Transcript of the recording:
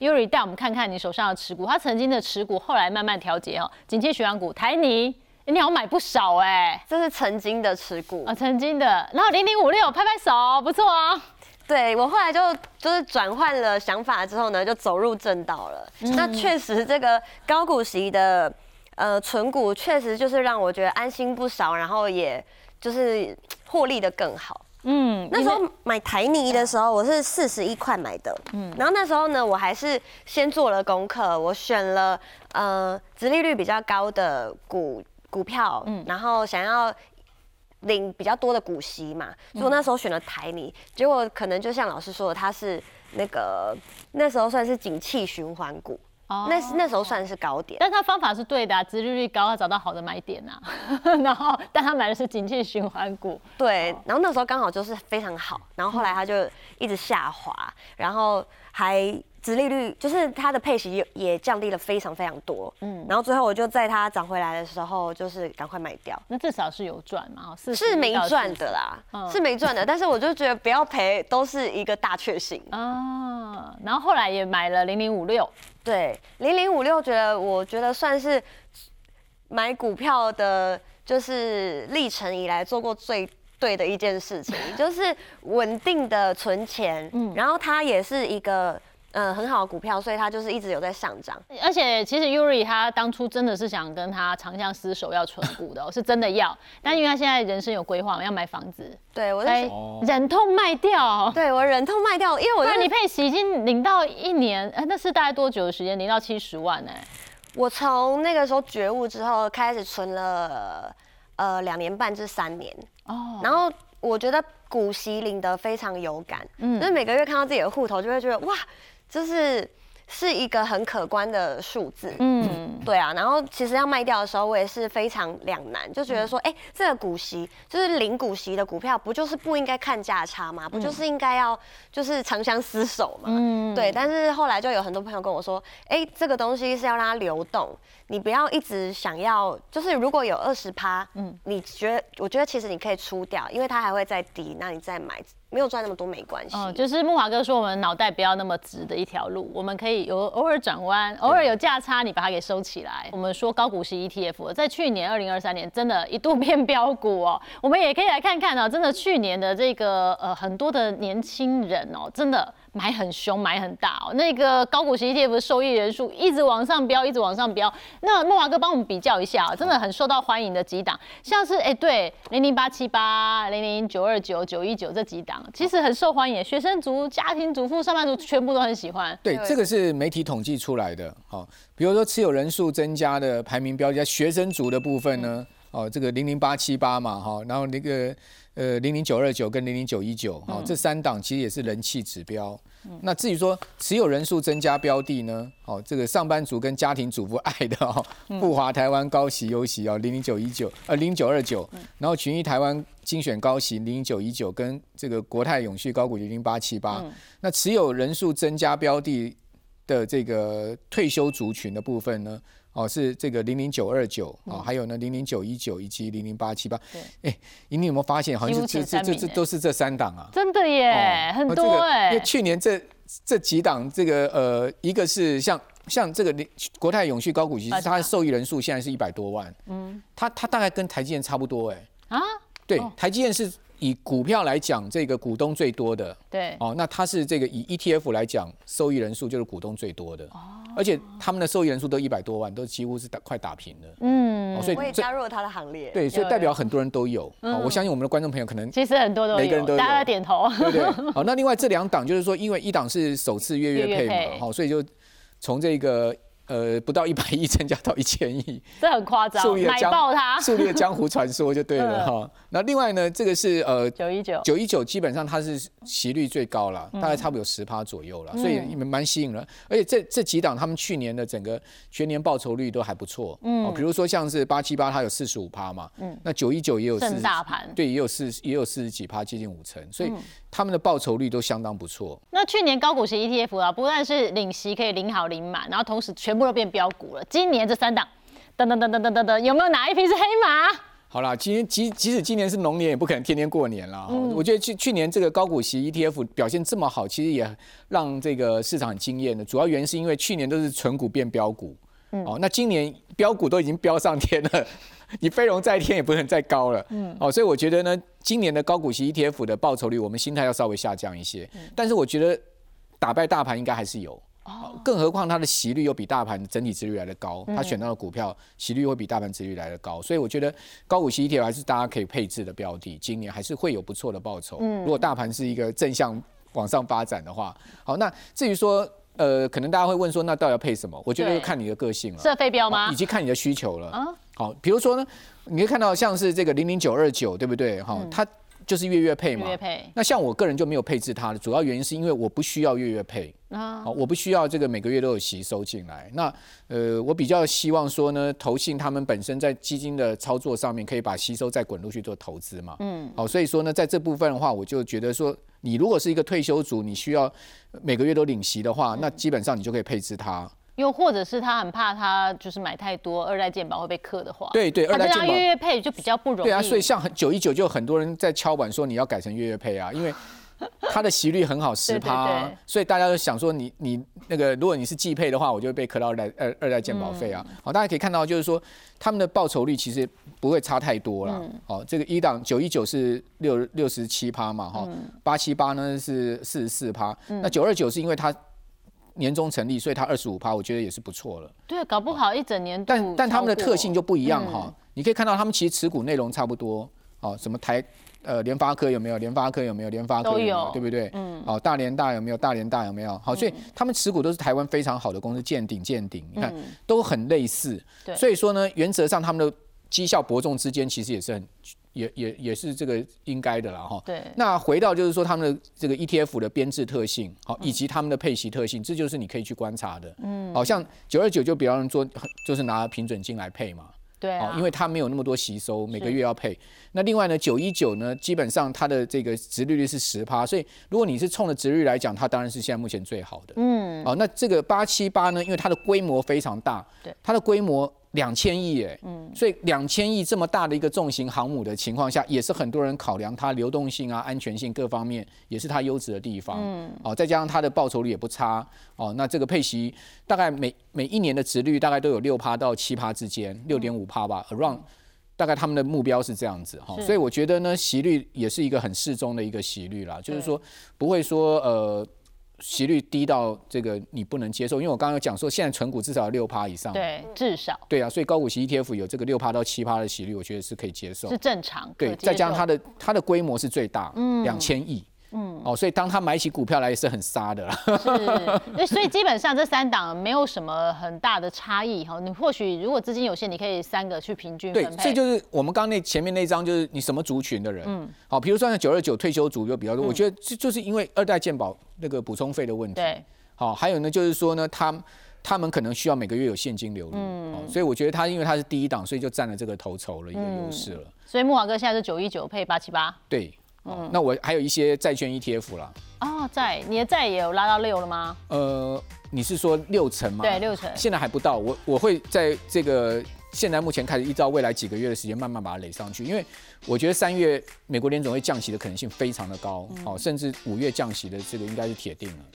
Yuri 带我们看看你手上的持股，他曾经的持股后来慢慢调节哦，景气循环股台泥，你好像买不少哎，这是曾经的持股啊，曾经的，然后零零五六拍拍手，不错哦。对我后来就就是转换了想法之后呢，就走入正道了。那确实这个高股息的呃存股，确实就是让我觉得安心不少，然后也就是获利的更好。嗯，那时候买台泥的时候，我是四十一块买的。嗯，然后那时候呢，我还是先做了功课，我选了呃，殖利率比较高的股股票，嗯，然后想要领比较多的股息嘛，所以我那时候选了台泥，结果可能就像老师说的，它是那个那时候算是景气循环股。那那时候算是高点，但他方法是对的，殖利率高，他找到好的买点啊。然后，但他买的是景气循环股，对。然后那时候刚好就是非常好，然后后来他就一直下滑，然后还。殖利率就是它的配息也也降低了非常非常多，嗯，然后最后我就在它涨回来的时候，就是赶快卖掉。那至少是有赚嘛？是没赚的啦，是没赚的。但是我就觉得不要赔，都是一个大确幸啊。然后后来也买了零零五六，对，零零五六，觉得我觉得算是买股票的，就是历程以来做过最对的一件事情，就是稳定的存钱，嗯，然后它也是一个。嗯，很好的股票，所以它就是一直有在上涨。而且其实 Yuri 他当初真的是想跟他长相厮守，要存股的，是真的要。但因为他现在人生有规划，要买房子，对我在忍痛卖掉。对我忍痛卖掉，因为我你配息已经领到一年，哎，那是大概多久的时间？领到七十万呢？我从那个时候觉悟之后，开始存了呃两年半至三年。哦，然后我觉得股息领得非常有感，嗯，就是每个月看到自己的户头，就会觉得哇。就是是一个很可观的数字，嗯，对啊。然后其实要卖掉的时候，我也是非常两难，就觉得说，哎，这个股息就是零股息的股票，不就是不应该看价差吗？不就是应该要就是长相厮守嘛？嗯，对。但是后来就有很多朋友跟我说，哎，这个东西是要让它流动，你不要一直想要，就是如果有二十趴，嗯，你觉得？我觉得其实你可以出掉，因为它还会再低，那你再买。没有赚那么多没关系。嗯，就是木华哥说，我们脑袋不要那么直的一条路，我们可以有偶尔转弯，偶尔有价差，你把它给收起来。我们说高股息 ETF，在去年二零二三年真的一度变标股哦。我们也可以来看看哦，真的去年的这个呃很多的年轻人哦，真的。买很凶，买很大哦。那个高股息 ETF 的受益人数一直往上飙，一直往上飙。那莫华哥帮我们比较一下啊，真的很受到欢迎的几档，像是哎对，零零八七八、零零九二九、九一九这几档，其实很受欢迎。学生族、家庭主妇、上班族全部都很喜欢。对，这个是媒体统计出来的。好，比如说持有人数增加的排名标记，学生族的部分呢，哦，这个零零八七八嘛，哈，然后那个。呃，零零九二九跟零零九一九，哦，这三档其实也是人气指标。那至于说持有人数增加标的呢，哦，这个上班族跟家庭主妇爱的哦，富华台湾高息优息哦，零零九一九，呃，零九二九，然后群益台湾精选高息零零九一九跟这个国泰永续高股零零八七八，那持有人数增加标的的这个退休族群的部分呢？哦，是这个零零九二九啊，还有呢零零九一九以及零零八七八。对，哎，你有没有发现，好像是这这这这都是这三档啊？真的耶，很多哎。因为去年这这几档，这个呃，一个是像像这个国泰永续高股息，它的受益人数现在是一百多万。嗯，它它大概跟台积电差不多哎。啊？对，台积电是。以股票来讲，这个股东最多的，对，哦，那它是这个以 ETF 来讲，受益人数就是股东最多的，哦，而且他们的受益人数都一百多万，都几乎是打快打平了，嗯，所以我也加入了他的行列，对，所以代表很多人都有，哦，我相信我们的观众朋友可能其实很多都有，每个人都有，大家点头，对对？好，那另外这两档就是说，因为一档是首次月月配嘛，好，所以就从这个。呃，不到一百亿增加到一千亿，这很夸张，买爆它，树立江湖传说就对了 哈。那另外呢，这个是呃九一九。九一九，基本上它是息率最高了，大概差不多有十趴左右了，所以蛮吸引人。而且这这几档他们去年的整个全年报酬率都还不错，嗯，比如说像是八七八，它有四十五趴嘛，嗯，那九一九也有四大盘，对，也有四也有四十几趴，接近五成，所以他们的报酬率都相当不错。那去年高股息 ETF 啊，不但是领息可以领好领满，然后同时全部都变标股了。今年这三档，等等等等等等等，有没有哪一批是黑马？好啦，今天即即使今年是龙年，也不可能天天过年啦。我觉得去去年这个高股息 ETF 表现这么好，其实也让这个市场很惊艳的。主要原因是因为去年都是纯股变标股，嗯哦，那今年标股都已经飙上天了，你飞龙在天也不能再高了。嗯，哦，所以我觉得呢，今年的高股息 ETF 的报酬率，我们心态要稍微下降一些。但是我觉得打败大盘应该还是有。更何况它的息率又比大盘整体值率来的高，它选到的股票息率会比大盘值率来的高，所以我觉得高股息 ETF 还是大家可以配置的标的，今年还是会有不错的报酬。如果大盘是一个正向往上发展的话，好，那至于说呃，可能大家会问说，那到底要配什么？我觉得看你的个性了，设飞标吗？以及看你的需求了。好，比如说呢，你可以看到像是这个零零九二九，对不对？哈，它。就是月月配嘛，月配。那像我个人就没有配置它的主要原因是因为我不需要月月配啊，我不需要这个每个月都有息收进来。那呃，我比较希望说呢，投信他们本身在基金的操作上面可以把吸收再滚入去做投资嘛。嗯，好，所以说呢，在这部分的话，我就觉得说，你如果是一个退休族，你需要每个月都领息的话，那基本上你就可以配置它。又或者是他很怕他就是买太多二代健保会被克的话，对对，二代健保月月配就比较不容易。对啊，所以像九一九就很多人在敲板说你要改成月月配啊，因为它的息率很好十 趴，所以大家都想说你你那个如果你是季配的话，我就会被克到二代二二代健保费啊。好，大家可以看到就是说他们的报酬率其实不会差太多了。好，这个一档九一九是六六十七趴嘛，哈，八七八呢是四十四趴，那九二九是因为它。年终成立，所以它二十五趴，我觉得也是不错了。对，搞不好一整年。但但他们的特性就不一样哈，你可以看到他们其实持股内容差不多。哦，什么台呃联发科有没有？联发科有没有？联发科有，对不对？嗯。哦，大连大有没有？大连大有没有？好，所以他们持股都是台湾非常好的公司，见顶见顶，你看都很类似。对。所以说呢，原则上他们的绩效伯仲之间其实也是很。也也也是这个应该的了哈。对。那回到就是说他们的这个 ETF 的编制特性，好，以及他们的配息特性，这就是你可以去观察的。嗯。好像九二九就比方说，就是拿平准金来配嘛。对。哦，因为它没有那么多吸收，每个月要配。那另外呢，九一九呢，基本上它的这个值利率是十趴，所以如果你是冲着值率来讲，它当然是现在目前最好的。嗯。哦，那这个八七八呢，因为它的规模非常大。对。它的规模。两千亿哎，嗯，所以两千亿这么大的一个重型航母的情况下，也是很多人考量它流动性啊、安全性各方面，也是它优质的地方。嗯，哦，再加上它的报酬率也不差，哦，那这个配息大概每每一年的值率大概都有六趴到七趴之间，六点五趴吧，around，大概他们的目标是这样子哈，所以我觉得呢，息率也是一个很适中的一个息率啦，就是说不会说呃。息率低到这个你不能接受，因为我刚刚有讲说，现在存股至少六趴以上，对，至少，对啊，所以高股息 ETF 有这个六趴到七趴的息率，我觉得是可以接受，是正常，对，再加上它的它的规模是最大，嗯，两千亿。嗯哦，所以当他买起股票来也是很杀的啦。是，所以基本上这三档没有什么很大的差异哈。你或许如果资金有限，你可以三个去平均对，这就是我们刚刚那前面那张，就是你什么族群的人。嗯。好，比如说像九二九退休族就比较多，我觉得这就是因为二代健保那个补充费的问题。对。好，还有呢，就是说呢，他他们可能需要每个月有现金流入。嗯。所以我觉得他因为他是第一档，所以就占了这个头筹了一个优势了。所以木华哥现在是九一九配八七八。对。嗯，那我还有一些债券 ETF 啦。哦，债，你的债也有拉到六了吗？呃，你是说六成吗？对，六成。现在还不到，我我会在这个现在目前开始依照未来几个月的时间慢慢把它垒上去，因为我觉得三月美国联总会降息的可能性非常的高，哦，甚至五月降息的这个应该是铁定了。